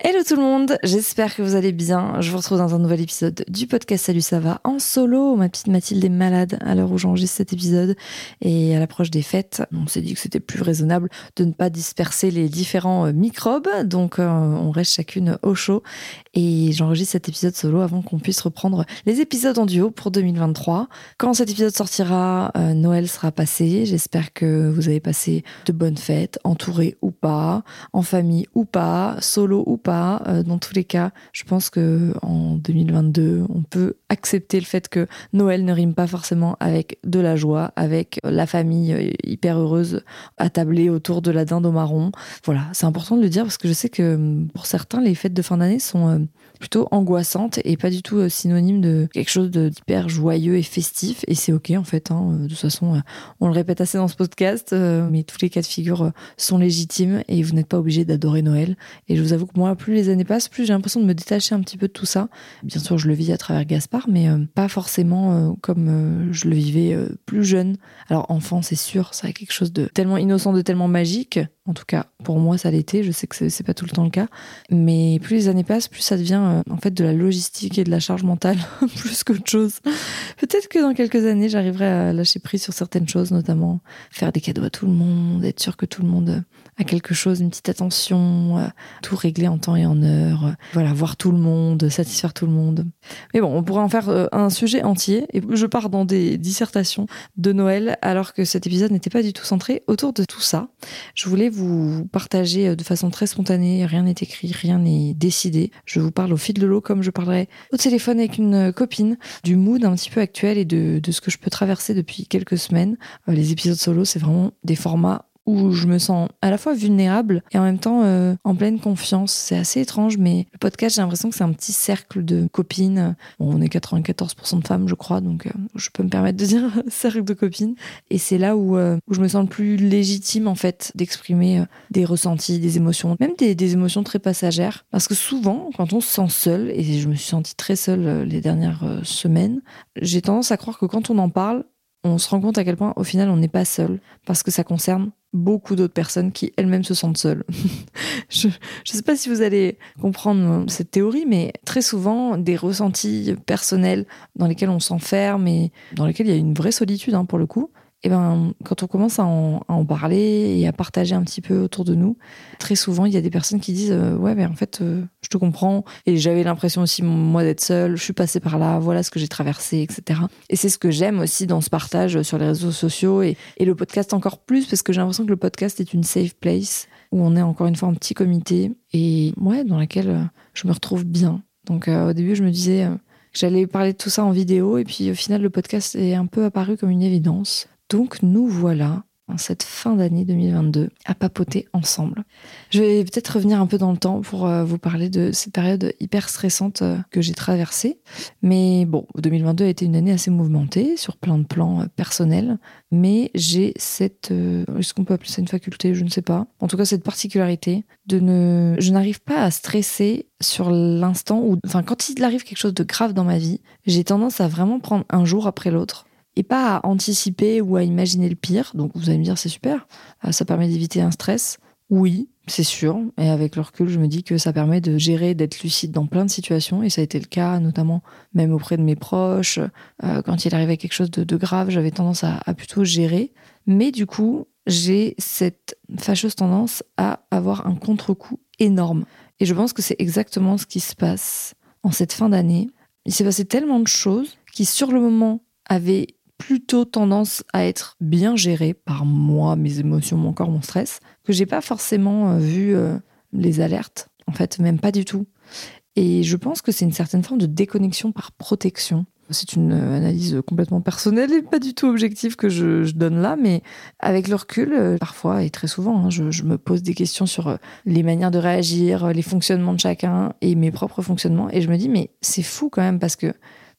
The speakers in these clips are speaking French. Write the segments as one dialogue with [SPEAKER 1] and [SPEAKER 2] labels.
[SPEAKER 1] Hello tout le monde, j'espère que vous allez bien. Je vous retrouve dans un nouvel épisode du podcast Salut ça va en solo. Ma petite Mathilde est malade à l'heure où j'enregistre cet épisode et à l'approche des fêtes, on s'est dit que c'était plus raisonnable de ne pas disperser les différents euh, microbes, donc euh, on reste chacune au chaud et j'enregistre cet épisode solo avant qu'on puisse reprendre les épisodes en duo pour 2023. Quand cet épisode sortira, euh, Noël sera passé. J'espère que vous avez passé de bonnes fêtes, entouré ou pas, en famille ou pas, solo ou pas. Euh, dans tous les cas, je pense que en 2022, on peut accepter le fait que Noël ne rime pas forcément avec de la joie, avec la famille euh, hyper heureuse attablée autour de la dinde au marron. Voilà, c'est important de le dire parce que je sais que hum, pour certains, les fêtes de fin d'année sont euh, plutôt angoissantes et pas du tout euh, synonyme de quelque chose d'hyper joyeux et festif. Et c'est ok en fait. hein. De toute façon, euh, on le répète assez dans ce podcast, euh, mais tous les cas de figure euh, sont légitimes et vous n'êtes pas obligé d'adorer Noël. Et je vous avoue que moi, plus les années passent, plus j'ai l'impression de me détacher un petit peu de tout ça. Bien sûr, je le vis à travers Gaspard, mais euh, pas forcément euh, comme euh, je le vivais plus jeune. Alors enfant, c'est sûr, ça a quelque chose de tellement innocent, de tellement magique. En tout cas, pour moi, ça l'était. Je sais que c'est pas tout le temps le cas. Mais plus les années passent, plus ça devient en fait de la logistique et de la charge mentale, plus qu'autre chose. Peut-être que dans quelques années, j'arriverai à lâcher prise sur certaines choses, notamment faire des cadeaux à tout le monde, être sûr que tout le monde a quelque chose, une petite attention, euh, tout régler en temps et en heure. euh, Voilà, voir tout le monde, satisfaire tout le monde. Mais bon, on pourrait en faire euh, un sujet entier. Et je pars dans des dissertations de Noël, alors que cet épisode n'était pas du tout centré autour de tout ça. Je voulais vous partager euh, de façon très spontanée, rien n'est écrit, rien n'est décidé. Je vous parle au fil de l'eau comme je parlerais au téléphone avec une euh, copine, du mood un petit peu actuel et de, de ce que je peux traverser depuis quelques semaines. Euh, les épisodes solo, c'est vraiment des formats où je me sens à la fois vulnérable et en même temps euh, en pleine confiance. C'est assez étrange, mais le podcast, j'ai l'impression que c'est un petit cercle de copines. Bon, on est 94% de femmes, je crois, donc euh, je peux me permettre de dire cercle de copines. Et c'est là où, euh, où je me sens le plus légitime, en fait, d'exprimer des ressentis, des émotions, même des, des émotions très passagères. Parce que souvent, quand on se sent seul, et je me suis sentie très seule les dernières semaines, j'ai tendance à croire que quand on en parle, on se rend compte à quel point, au final, on n'est pas seul, parce que ça concerne beaucoup d'autres personnes qui elles-mêmes se sentent seules. je ne sais pas si vous allez comprendre euh, cette théorie, mais très souvent, des ressentis personnels dans lesquels on s'enferme et dans lesquels il y a une vraie solitude, hein, pour le coup, et ben, quand on commence à en, parler et à partager un petit peu autour de nous, très souvent, il y a des personnes qui disent euh, Ouais, mais en fait, euh, je te comprends. Et j'avais l'impression aussi, moi, d'être seule. Je suis passée par là. Voilà ce que j'ai traversé, etc. Et c'est ce que j'aime aussi dans ce partage sur les réseaux sociaux et, le podcast encore plus, parce que j'ai l'impression que le podcast est une safe place où on est encore une fois un petit comité et ouais, dans laquelle euh, je me retrouve bien. Donc, au début, je me disais que j'allais parler de tout ça en vidéo. Et puis, au final, le podcast est un peu apparu comme une évidence. Donc nous voilà en cette fin d'année 2022 à papoter ensemble. Je vais peut-être revenir un peu dans le temps pour euh, vous parler de cette période hyper stressante euh, que j'ai traversée. Mais bon, 2022 a été une année assez mouvementée sur plein de plans euh, personnels. Mais j'ai cette... Est-ce qu'on peut appeler ça une faculté? Je ne sais pas. En tout cas, cette particularité de ne... Je n'arrive pas à stresser sur l'instant où... Enfin, quand il arrive quelque chose de grave dans ma vie, j'ai tendance à vraiment prendre un jour après l'autre et pas à anticiper ou à imaginer le pire. Donc vous allez me dire c'est super, Euh, ça permet d'éviter un stress. Oui, c'est sûr. Et avec le recul, je me dis que ça permet de gérer, d'être lucide dans plein de situations. Et ça a été le cas, notamment même auprès de mes proches. Euh, quand il arrivait quelque chose de, grave, j'avais tendance à plutôt gérer. Mais du coup, j'ai cette fâcheuse tendance à avoir un contre-coup énorme. Et je pense que c'est exactement ce qui se passe en cette fin d'année. Il s'est passé tellement de choses qui sur le moment avaient plutôt tendance à être bien gérées par moi, mes émotions, mon corps, mon stress, que j'ai pas forcément euh, vu euh, les alertes, en fait, même pas du tout. Et je pense que c'est une certaine forme de déconnexion par protection. C'est une euh, analyse complètement personnelle et pas du tout objective que je, donne là, mais avec le recul, parfois et très souvent, hein, je, me pose des questions sur les manières de réagir, les fonctionnements de chacun et mes propres fonctionnements. Et je me dis, mais c'est fou quand même parce que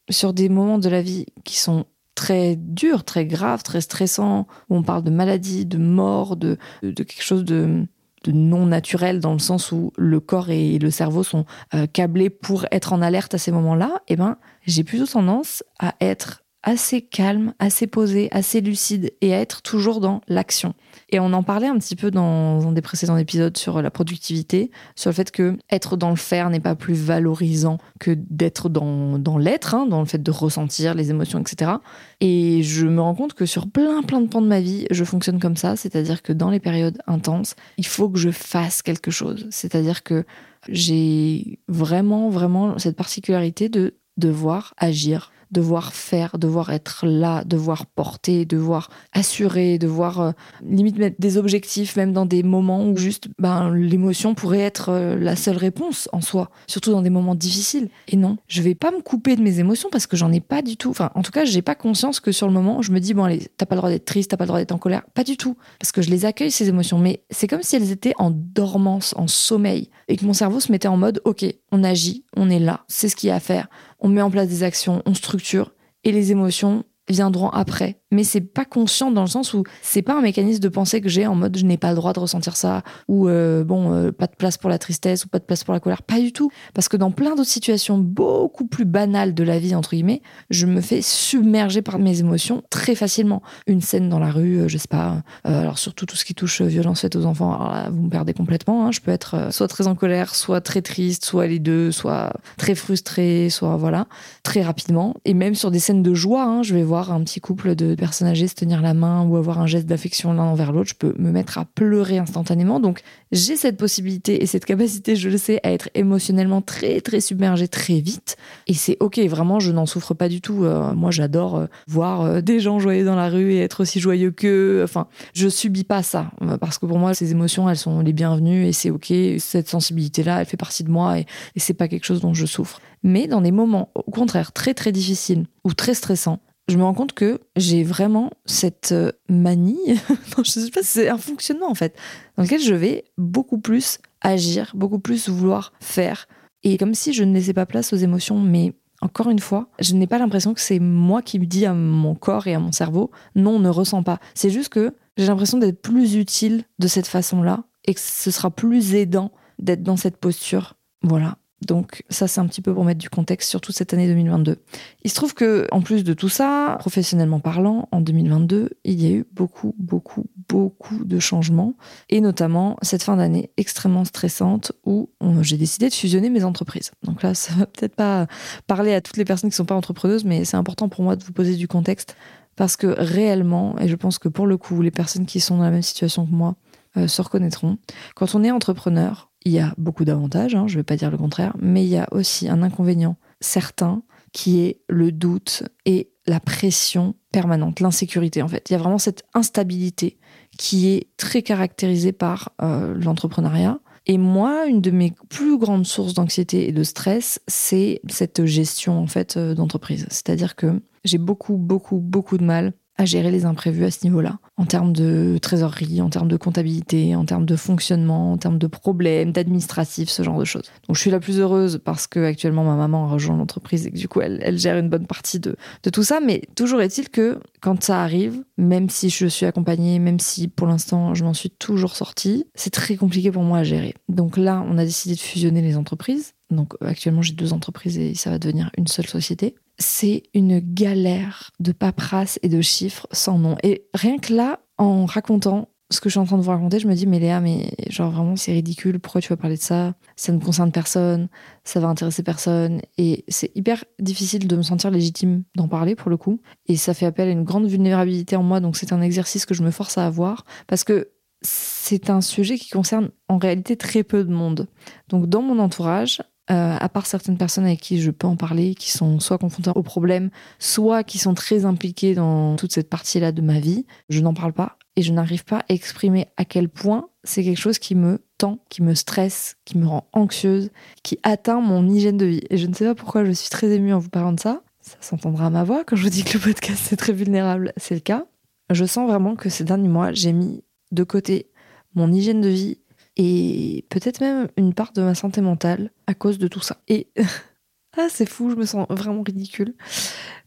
[SPEAKER 1] sur des moments de la vie qui sont très dur, très grave, très stressant, où on parle de maladie, de mort, de, de quelque chose de, non naturel dans le sens où le corps et le cerveau sont euh, câblés pour être en alerte à ces moments-là, eh ben, j'ai plutôt tendance à être assez calme, assez posé, assez lucide et à être toujours dans l'action. Et on en parlait un petit peu dans un des précédents épisodes sur la productivité, sur le fait que être dans le faire n'est pas plus valorisant que d'être dans, dans l'être, hein, dans le fait de ressentir les émotions, etc. Et je me rends compte que sur plein plein de pans de ma vie, je fonctionne comme ça, c'est-à-dire que dans les périodes intenses, il faut que je fasse quelque chose. C'est-à-dire que j'ai vraiment, vraiment cette particularité de devoir agir devoir faire, devoir être là, devoir porter, devoir assurer, devoir euh, limite mettre des objectifs, même dans des moments où juste ben, l'émotion pourrait être euh, la seule réponse en soi, surtout dans des moments difficiles. Et non, je vais pas me couper de mes émotions parce que j'en ai pas du tout. Enfin, en tout cas, j'ai pas conscience que sur le moment, je me dis, bon, allez, t'as pas le droit d'être triste, t'as pas le droit d'être en colère. Pas du tout. Parce que je les accueille, ces émotions. Mais c'est comme si elles étaient en dormance, en sommeil. Et que mon cerveau se mettait en mode, OK, on agit, on est là, c'est ce qu'il y a à faire on met en place des actions, on structure, et les émotions viendront après. Mais c'est pas conscient dans le sens où c'est pas un mécanisme de pensée que j'ai en mode je n'ai pas le droit de ressentir ça ou euh, bon euh, pas de place pour la tristesse ou pas de place pour la colère. Pas du tout. Parce que dans plein d'autres situations beaucoup plus banales de la vie entre guillemets je me fais submerger par mes émotions très facilement. Une scène dans la rue euh, je sais pas alors surtout tout ce qui touche violence faite aux enfants alors là, vous me perdez complètement hein. je peux être soit très en colère soit très triste soit les deux soit très frustré soit voilà très rapidement. Et même sur des scènes de joie hein, je vais voir un petit couple de personnes âgées se tenir la main ou avoir un geste d'affection l'un envers l'autre, je peux me mettre à pleurer instantanément. Donc j'ai cette possibilité et cette capacité, je le sais, à être émotionnellement très très submergée très vite. Et c'est ok, vraiment, je n'en souffre pas du tout. Euh, moi, j'adore euh, voir euh, des gens joyeux dans la rue et être aussi joyeux qu'eux. Enfin, je subis pas ça parce que pour moi, ces émotions, elles sont les bienvenues et c'est ok. Cette sensibilité-là, elle fait partie de moi et, et c'est pas quelque chose dont je souffre. Mais dans des moments, au contraire, très très difficiles ou très stressants, je me rends compte que j'ai vraiment cette euh, manie, non, je sais pas, c'est un fonctionnement en fait, dans lequel je vais beaucoup plus agir, beaucoup plus vouloir faire, et comme si je ne laissais pas place aux émotions, mais encore une fois, je n'ai pas l'impression que c'est moi qui me dis à mon corps et à mon cerveau, non, on ne ressent pas. C'est juste que j'ai l'impression d'être plus utile de cette façon-là, et que ce sera plus aidant d'être dans cette posture. Voilà. Donc ça, c'est un petit peu pour mettre du contexte sur toute cette année 2022. Il se trouve que, en plus de tout ça, professionnellement parlant, en 2022, il y a eu beaucoup, beaucoup, beaucoup de changements, et notamment cette fin d'année extrêmement stressante où j'ai décidé de fusionner mes entreprises. Donc là, ça va peut-être pas parler à toutes les personnes qui sont pas entrepreneuses, mais c'est important pour moi de vous poser du contexte parce que réellement, et je pense que pour le coup, les personnes qui sont dans la même situation que moi euh, se reconnaîtront, quand on est entrepreneur, il y a beaucoup d'avantages, hein, je ne vais pas dire le contraire, mais il y a aussi un inconvénient certain qui est le doute et la pression permanente, l'insécurité en fait. Il y a vraiment cette instabilité qui est très caractérisée par euh, l'entrepreneuriat. Et moi, une de mes plus grandes sources d'anxiété et de stress, c'est cette gestion en fait euh, d'entreprise. C'est-à-dire que j'ai beaucoup, beaucoup, beaucoup de mal à gérer les imprévus à ce niveau-là, en termes de trésorerie, en termes de comptabilité, en termes de fonctionnement, en termes de problèmes, d'administratif, ce genre de choses. Donc je suis la plus heureuse parce que actuellement ma maman a rejoint l'entreprise et que du coup elle, gère une bonne partie de tout ça, mais toujours est-il que quand ça arrive, même si je suis accompagnée, même si pour l'instant je m'en suis toujours sortie, c'est très compliqué pour moi à gérer. Donc là, on a décidé de fusionner les entreprises. Donc actuellement j'ai deux entreprises et ça va devenir une seule société c'est une galère de paperasse et de chiffres sans nom. Et rien que là, en racontant ce que je suis en train de vous raconter, je me dis, mais Léa, mais genre vraiment, c'est ridicule, pourquoi tu vas parler de ça? Ça ne concerne personne, ça va intéresser personne. Et c'est hyper difficile de me sentir légitime d'en parler pour le coup. Et ça fait appel à une grande vulnérabilité en moi, donc c'est un exercice que je me force à avoir. Parce que c'est un sujet qui concerne en réalité très peu de monde. Donc dans mon entourage, euh, à part certaines personnes avec qui je peux en parler, qui sont soit confrontées au problème, soit qui sont très impliquées dans toute cette partie-là de ma vie, je n'en parle pas et je n'arrive pas à exprimer à quel point c'est quelque chose qui me tend, qui me stresse, qui me rend anxieuse, qui atteint mon hygiène de vie. Et je ne sais pas pourquoi je suis très émue en vous parlant de ça. Ça s'entendra à ma voix quand je vous dis que le podcast est très vulnérable, c'est le cas. Je sens vraiment que ces derniers mois, j'ai mis de côté mon hygiène de vie et peut-être même une part de ma santé mentale à cause de tout ça. Et ah, c'est fou, je me sens vraiment ridicule.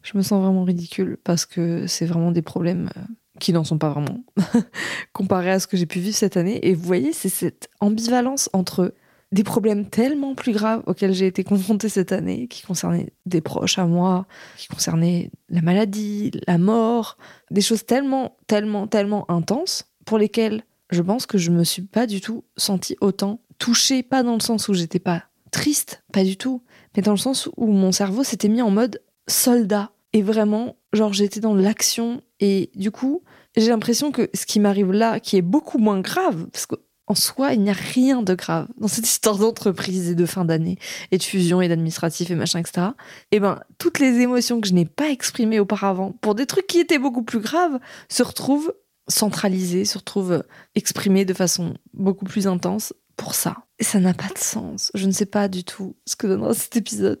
[SPEAKER 1] Je me sens vraiment ridicule parce que c'est vraiment des problèmes euh, qui n'en sont pas vraiment comparé à ce que j'ai pu vivre cette année. Et vous voyez, c'est cette ambivalence entre des problèmes tellement plus graves auxquels j'ai été confrontée cette année, qui concernaient des proches à moi, qui concernaient la maladie, la mort, des choses tellement, tellement, tellement intenses pour lesquelles je pense que je me suis pas du tout sentie autant touchée, pas dans le sens où j'étais pas triste, pas du tout, mais dans le sens où mon cerveau s'était mis en mode soldat. Et vraiment, genre, j'étais dans l'action. Et du coup, j'ai l'impression que ce qui m'arrive là, qui est beaucoup moins grave, parce qu'en soi, il n'y a rien de grave dans cette histoire d'entreprise et de fin d'année, et de fusion et d'administratif et machin, etc. Et ben, toutes les émotions que je n'ai pas exprimées auparavant, pour des trucs qui étaient beaucoup plus graves, se retrouvent centralisé, se retrouve exprimé de façon beaucoup plus intense pour ça. Et ça n'a pas de sens. Je ne sais pas du tout ce que donnera cet épisode.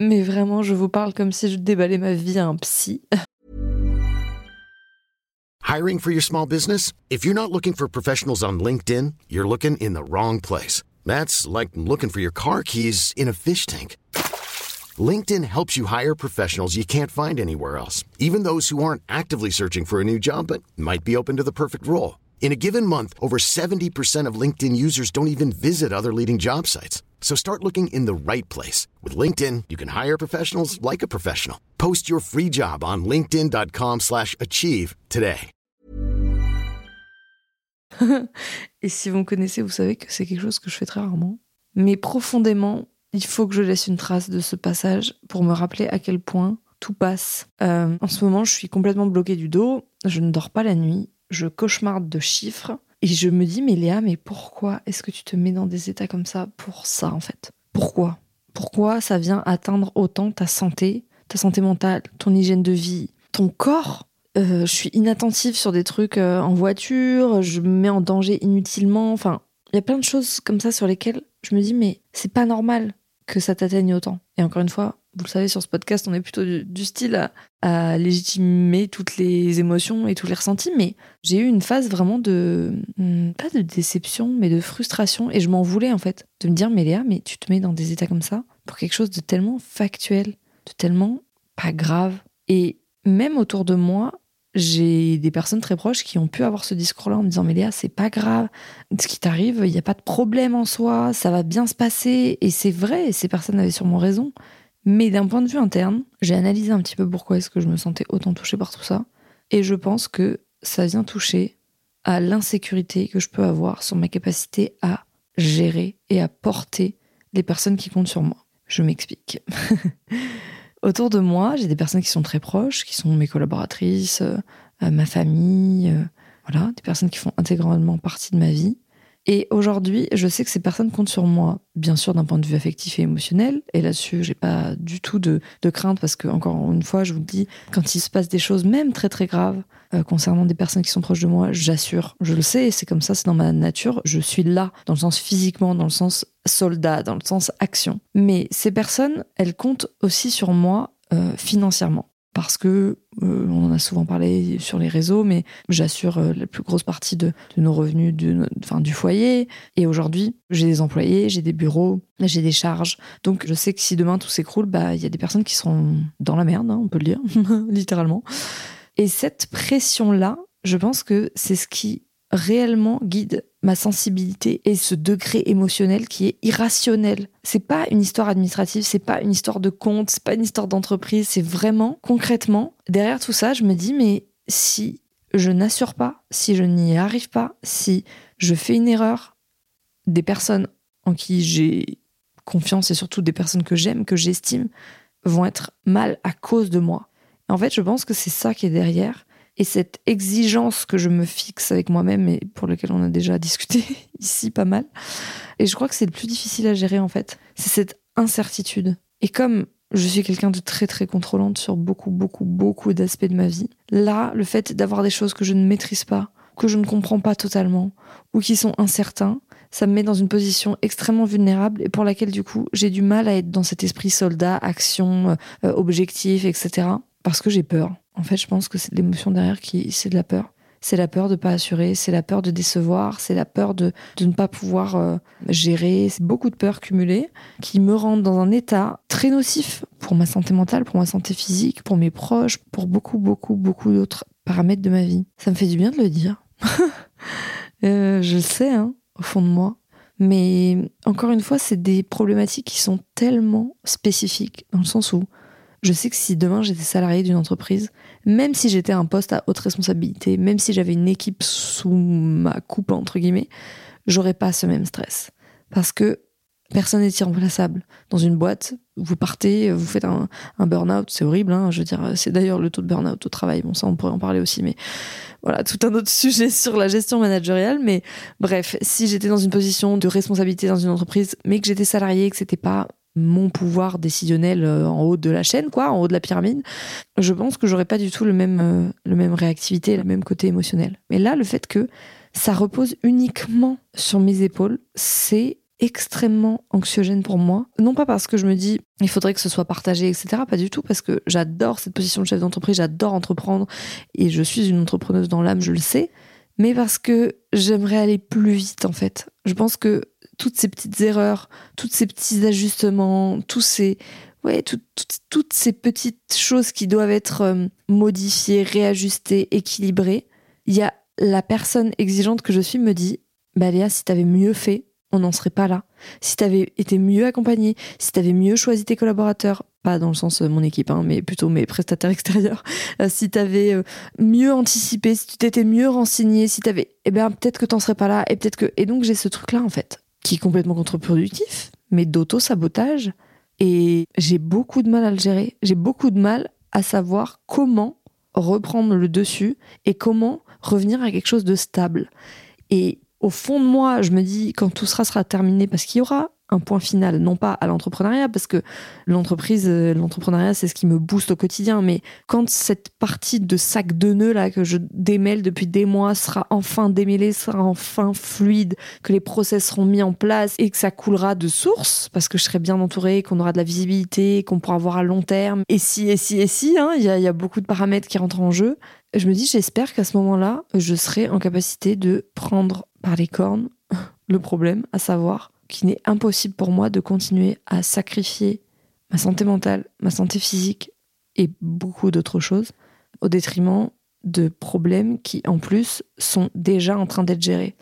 [SPEAKER 1] Mais vraiment, je vous parle comme si je déballais ma vie à un psy.
[SPEAKER 2] Hiring for your small business? If you're not looking for professionals on LinkedIn, you're looking in the wrong place. That's like looking for your car keys in a fish tank. LinkedIn helps you hire professionals you can't find anywhere else, even those who aren't actively searching for a new job but might be open to the perfect role. In a given month, over 70% of LinkedIn users don't even visit other leading job sites. So start looking in the right place. With LinkedIn, you can hire professionals like a professional. Post your free job on linkedin.com slash achieve today.
[SPEAKER 1] Et si vous me connaissez, vous savez que c'est quelque chose que je fais très rarement. Mais profondément, il faut que je laisse une trace de ce passage pour me rappeler à quel point tout passe. Euh, en ce moment, je suis complètement bloquée du dos, je ne dors pas la nuit, je cauchemarde de chiffres, et je me dis, mais Léa, mais pourquoi est-ce que tu te mets dans des états comme ça pour ça, en fait? Pourquoi? Pourquoi ça vient atteindre autant ta santé, ta santé mentale, ton hygiène de vie, ton corps? Euh, Je suis inattentive sur des trucs euh, en voiture, je me mets en danger inutilement, enfin, il y a plein de choses comme ça sur lesquelles je me dis, mais c'est pas normal que ça t'atteigne autant. Et encore une fois, vous le savez, sur ce podcast, on est plutôt du, style à, légitimer toutes les émotions et tous les ressentis, mais j'ai eu une phase vraiment de, hmm, pas de déception, mais de frustration, et je m'en voulais en fait, de me dire, mais Léa, mais tu te mets dans des états comme ça pour quelque chose de tellement factuel, de tellement pas grave. Et même autour de moi, j'ai des personnes très proches qui ont pu avoir ce discours-là en me disant mais Léa c'est pas grave. Ce qui t'arrive il n'y a pas de problème en soi ça va bien se passer. Et c'est vrai ces personnes avaient sûrement raison. Mais d'un point de vue interne j'ai analysé un petit peu pourquoi est-ce que je me sentais autant touchée par tout ça. Et je pense que ça vient toucher à l'insécurité que je peux avoir sur ma capacité à gérer et à porter les personnes qui comptent sur moi. Je m'explique Autour de moi, j'ai des personnes qui sont très proches, qui sont mes collaboratrices, euh, ma famille, euh, voilà, des personnes qui font intégralement partie de ma vie. Et aujourd'hui, je sais que ces personnes comptent sur moi, bien sûr d'un point de vue affectif et émotionnel. Et là-dessus, j'ai pas du tout de, crainte parce que, encore une fois, je vous le dis, quand il se passe des choses, même très très graves, euh, concernant des personnes qui sont proches de moi, j'assure, je le sais, c'est comme ça, c'est dans ma nature. Je suis là, dans le sens physiquement, dans le sens soldat, dans le sens action. Mais ces personnes, elles comptent aussi sur moi euh, financièrement parce que euh, on en a souvent parlé sur les réseaux, mais j'assure euh, la plus grosse partie de, nos revenus du foyer. Et aujourd'hui, j'ai des employés, j'ai des bureaux, j'ai des charges. Donc je sais que si demain tout s'écroule, bah il y a des personnes qui seront dans la merde, hein, on peut le dire, littéralement. Et cette pression-là, je pense que c'est ce qui réellement guide ma sensibilité et ce degré émotionnel qui est irrationnel. C'est pas une histoire administrative, c'est pas une histoire de compte, c'est pas une histoire d'entreprise, c'est vraiment concrètement derrière tout ça, je me dis mais si je n'assure pas, si je n'y arrive pas, si je fais une erreur, des personnes en qui j'ai confiance et surtout des personnes que j'aime, que j'estime, vont être mal à cause de moi. En fait, je pense que c'est ça qui est derrière et cette exigence que je me fixe avec moi-même et pour laquelle on a déjà discuté ici pas mal. Et je crois que c'est le plus difficile à gérer en fait. C'est cette incertitude. Et comme je suis quelqu'un de très très contrôlante sur beaucoup beaucoup beaucoup d'aspects de ma vie, là, le fait d'avoir des choses que je ne maîtrise pas, que je ne comprends pas totalement, ou qui sont incertains, ça me met dans une position extrêmement vulnérable et pour laquelle du coup j'ai du mal à être dans cet esprit soldat, action, euh, objectif, etc. Parce que j'ai peur. En fait, je pense que c'est l'émotion derrière qui c'est de la peur. C'est la peur de pas assurer, c'est la peur de décevoir, c'est la peur de, de ne pas pouvoir euh, gérer. C'est beaucoup de peurs cumulées qui me rendent dans un état très nocif pour ma santé mentale, pour ma santé physique, pour mes proches, pour beaucoup, beaucoup, beaucoup d'autres paramètres de ma vie. Ça me fait du bien de le dire. euh, je le sais, hein, au fond de moi. Mais encore une fois, c'est des problématiques qui sont tellement spécifiques, dans le sens où je sais que si demain j'étais salarié d'une entreprise, même si j'étais un poste à haute responsabilité, même si j'avais une équipe sous ma coupe, entre guillemets, j'aurais pas ce même stress. Parce que personne n'est irremplaçable. Dans une boîte, vous partez, vous faites un, burn-out, c'est horrible, hein, je veux c'est d'ailleurs le taux de burn-out au travail, bon ça on pourrait en parler aussi, mais voilà, tout un autre sujet sur la gestion managériale, mais bref, si j'étais dans une position de responsabilité dans une entreprise, mais que j'étais salarié, que c'était pas mon pouvoir décisionnel euh, en haut de la chaîne, quoi, en haut de la pyramide, je pense que j'aurais pas du tout le même, euh, le même réactivité, le même côté émotionnel. Mais là, le fait que ça repose uniquement sur mes épaules, c'est extrêmement anxiogène pour moi. Non pas parce que je me dis il faudrait que ce soit partagé, etc. Pas du tout, parce que j'adore cette position de chef d'entreprise, j'adore entreprendre et je suis une entrepreneuse dans l'âme, je le sais. Mais parce que j'aimerais aller plus vite en fait. Je pense que toutes ces petites erreurs, tous ces petits ajustements, tous ces ouais, toutes ces petites choses qui doivent être euh, modifiées, réajustées, équilibrées, il y a la personne exigeante que je suis me dit, bah Léa, si t'avais mieux fait, on n'en serait pas là. Si t'avais été mieux accompagné, si t'avais mieux choisi tes collaborateurs, pas dans le sens euh, mon équipe, hein, mais plutôt mes prestataires extérieurs, euh, si t'avais euh, mieux anticipé, si tu t'étais mieux renseigné, si t'avais, eh ben peut-être que t'en serais pas là, et peut-être que, et donc j'ai ce truc-là en fait, qui est complètement contre-productif, mais d'auto-sabotage, et j'ai beaucoup de mal à le gérer. J'ai beaucoup de mal à savoir comment reprendre le dessus et comment revenir à quelque chose de stable. Et au fond de moi, je me dis, quand tout sera, sera terminé, parce qu'il y aura un point final, non pas à l'entrepreneuriat, parce que l'entreprise, euh, l'entrepreneuriat, c'est ce qui me booste au quotidien, mais quand cette partie de sac de nœuds là que je démêle depuis des mois sera enfin démêlée, sera enfin fluide, que les process seront mis en place et que ça coulera de source, parce que je serai bien entourée, qu'on aura de la visibilité, qu'on pourra voir à long terme, et si, et si, et si, hein, il y, a, y a beaucoup de paramètres qui rentrent en jeu. Je me dis, j'espère qu'à ce moment-là, je serai en capacité de prendre par les cornes le problème, à savoir qu'il n'est impossible pour moi de continuer à sacrifier ma santé mentale, ma santé physique et beaucoup d'autres choses au détriment de problèmes qui en plus sont déjà en train d'être gérés.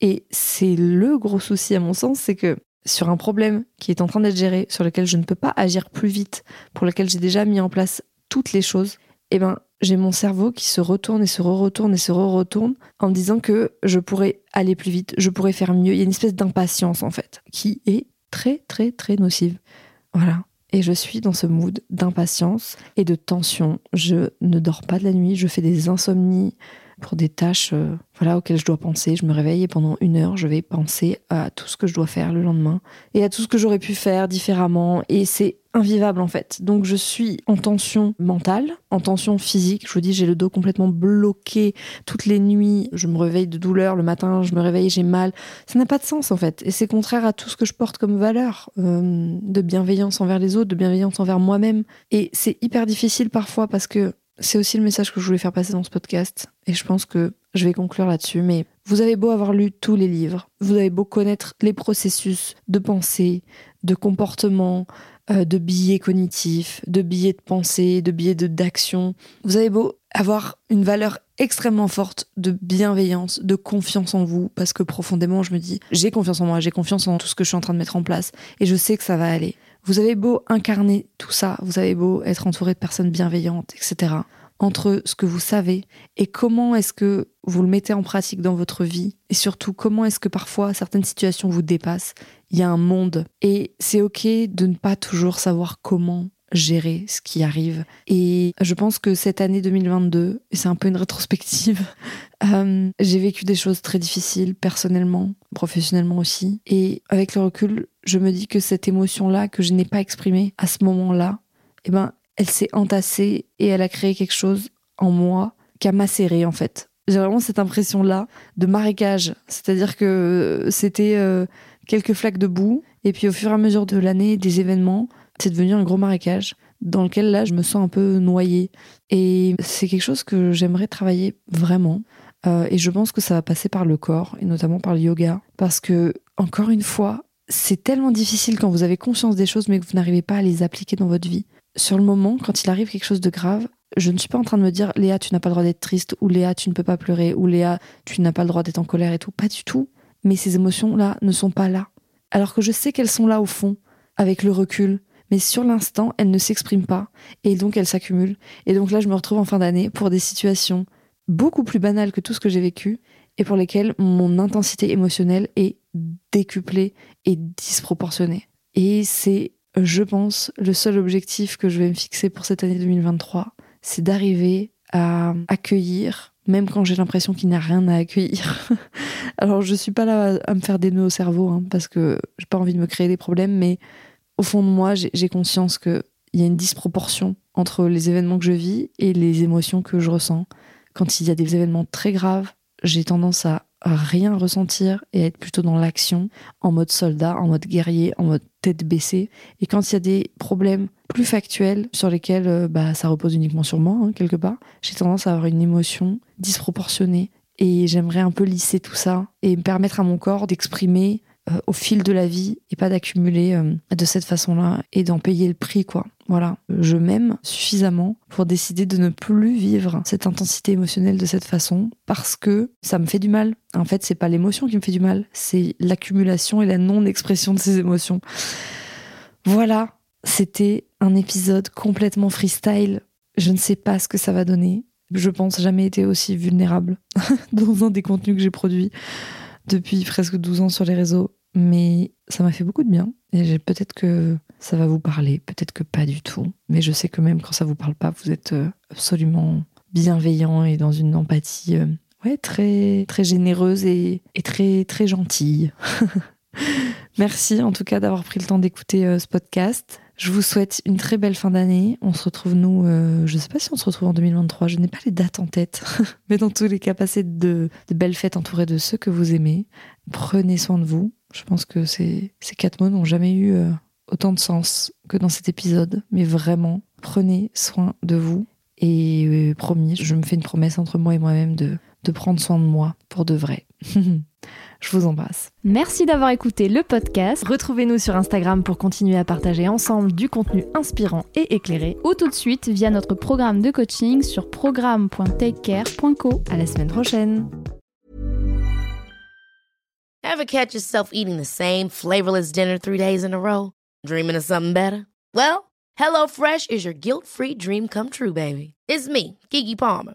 [SPEAKER 1] Et c'est le gros souci à mon sens, c'est que sur un problème qui est en train d'être géré, sur lequel je ne peux pas agir plus vite, pour lequel j'ai déjà mis en place toutes les choses, eh ben j'ai mon cerveau qui se retourne et se re-retourne et se re-retourne en disant que je pourrais aller plus vite, je pourrais faire mieux. Il y a une espèce d'impatience en fait qui est très très très nocive. Voilà. Et je suis dans ce mood d'impatience et de tension. Je ne dors pas de la nuit, je fais des insomnies pour des tâches euh, voilà, auxquelles je dois penser. Je me réveille et pendant une heure, je vais penser à tout ce que je dois faire le lendemain et à tout ce que j'aurais pu faire différemment. Et c'est invivable en fait. Donc je suis en tension mentale, en tension physique. Je vous dis, j'ai le dos complètement bloqué toutes les nuits. Je me réveille de douleur le matin, je me réveille, j'ai mal. Ça n'a pas de sens en fait. Et c'est contraire à tout ce que je porte comme valeur euh, de bienveillance envers les autres, de bienveillance envers moi-même. Et c'est hyper difficile parfois parce que c'est aussi le message que je voulais faire passer dans ce podcast. Et je pense que je vais conclure là-dessus. Mais vous avez beau avoir lu tous les livres, vous avez beau connaître les processus de pensée, de comportement, euh, de billets cognitifs, de billets de pensée, de billets d'action. Vous avez beau avoir une valeur extrêmement forte de bienveillance, de confiance en vous, parce que profondément, je me dis, j'ai confiance en moi, j'ai confiance en tout ce que je suis en train de mettre en place, et je sais que ça va aller. Vous avez beau incarner tout ça, vous avez beau être entouré de personnes bienveillantes, etc. Entre ce que vous savez et comment est-ce que vous le mettez en pratique dans votre vie, et surtout comment est-ce que parfois certaines situations vous dépassent, il y a un monde. Et c'est ok de ne pas toujours savoir comment gérer ce qui arrive. Et je pense que cette année 2022, et c'est un peu une rétrospective, euh, j'ai vécu des choses très difficiles personnellement, professionnellement aussi. Et avec le recul, je me dis que cette émotion-là que je n'ai pas exprimée à ce moment-là, eh ben, elle s'est entassée et elle a créé quelque chose en moi qui a macéré en fait. J'ai vraiment cette impression-là de marécage, c'est-à-dire que c'était euh, quelques flaques de boue et puis au fur et à mesure de l'année, des événements, c'est devenu un gros marécage dans lequel là, je me sens un peu noyée. Et c'est quelque chose que j'aimerais travailler vraiment. Euh, et je pense que ça va passer par le corps, et notamment par le yoga. Parce que, encore une fois, c'est tellement difficile quand vous avez conscience des choses, mais que vous n'arrivez pas à les appliquer dans votre vie. Sur le moment, quand il arrive quelque chose de grave, je ne suis pas en train de me dire Léa, tu n'as pas le droit d'être triste, ou Léa, tu ne peux pas pleurer, ou Léa, tu n'as pas le droit d'être en colère et tout. Pas du tout. Mais ces émotions-là ne sont pas là. Alors que je sais qu'elles sont là au fond, avec le recul, mais sur l'instant, elle ne s'exprime pas, et donc elle s'accumule. Et donc là, je me retrouve en fin d'année pour des situations beaucoup plus banales que tout ce que j'ai vécu, et pour lesquelles mon intensité émotionnelle est décuplée et disproportionnée. Et c'est, je pense, le seul objectif que je vais me fixer pour cette année 2023, c'est d'arriver à accueillir, même quand j'ai l'impression qu'il n'y a rien à accueillir. Alors je suis pas là à me faire des nœuds au cerveau, hein, parce que j'ai pas envie de me créer des problèmes, mais au fond de moi, j'ai conscience qu'il y a une disproportion entre les événements que je vis et les émotions que je ressens. Quand il y a des événements très graves, j'ai tendance à rien ressentir et à être plutôt dans l'action, en mode soldat, en mode guerrier, en mode tête baissée. Et quand il y a des problèmes plus factuels sur lesquels euh, bah, ça repose uniquement sur moi, hein, quelque part, j'ai tendance à avoir une émotion disproportionnée. Et j'aimerais un peu lisser tout ça et me permettre à mon corps d'exprimer euh, au fil de la vie et pas d'accumuler euh, de cette façon-là et d'en payer le prix, quoi. Voilà, je m'aime suffisamment pour décider de ne plus vivre cette intensité émotionnelle de cette façon parce que ça me fait du mal. En fait, c'est pas l'émotion qui me fait du mal, c'est l'accumulation et la non-expression de ces émotions. Voilà, c'était un épisode complètement freestyle. Je ne sais pas ce que ça va donner. Je pense jamais été aussi vulnérable dans un des contenus que j'ai produits depuis presque 12 ans sur les réseaux, mais ça m'a fait beaucoup de bien. Et peut-être que ça va vous parler, peut-être que pas du tout. Mais je sais que même quand ça vous parle pas, vous êtes euh, absolument bienveillant et dans une empathie euh, très, très généreuse et, et très, très gentille. Merci en tout cas d'avoir pris le temps d'écouter euh, ce podcast. Je vous souhaite une très belle fin d'année. On se retrouve, nous, euh, je ne sais pas si on se retrouve en 2023, je n'ai pas les dates en tête. Mais dans tous les cas, passez de, belles fêtes entourées de ceux que vous aimez. Prenez soin de vous. Je pense que ces, ces quatre mots n'ont jamais eu euh, autant de sens que dans cet épisode. Mais vraiment, prenez soin de vous. Et euh, promis, je me fais une promesse entre moi et moi-même de, de prendre soin de moi pour de vrai. Je vous embrasse.
[SPEAKER 3] Merci d'avoir écouté le podcast. Retrouvez-nous sur Instagram pour continuer à partager ensemble du contenu inspirant et éclairé ou tout de suite via notre programme de coaching sur programme.takecare.co. À la semaine prochaine.
[SPEAKER 4] Ever catch yourself eating the same flavorless dinner three days in a row? Dreaming of something better? Well, HelloFresh is your guilt-free dream come true, baby. It's me, Kiki Palmer.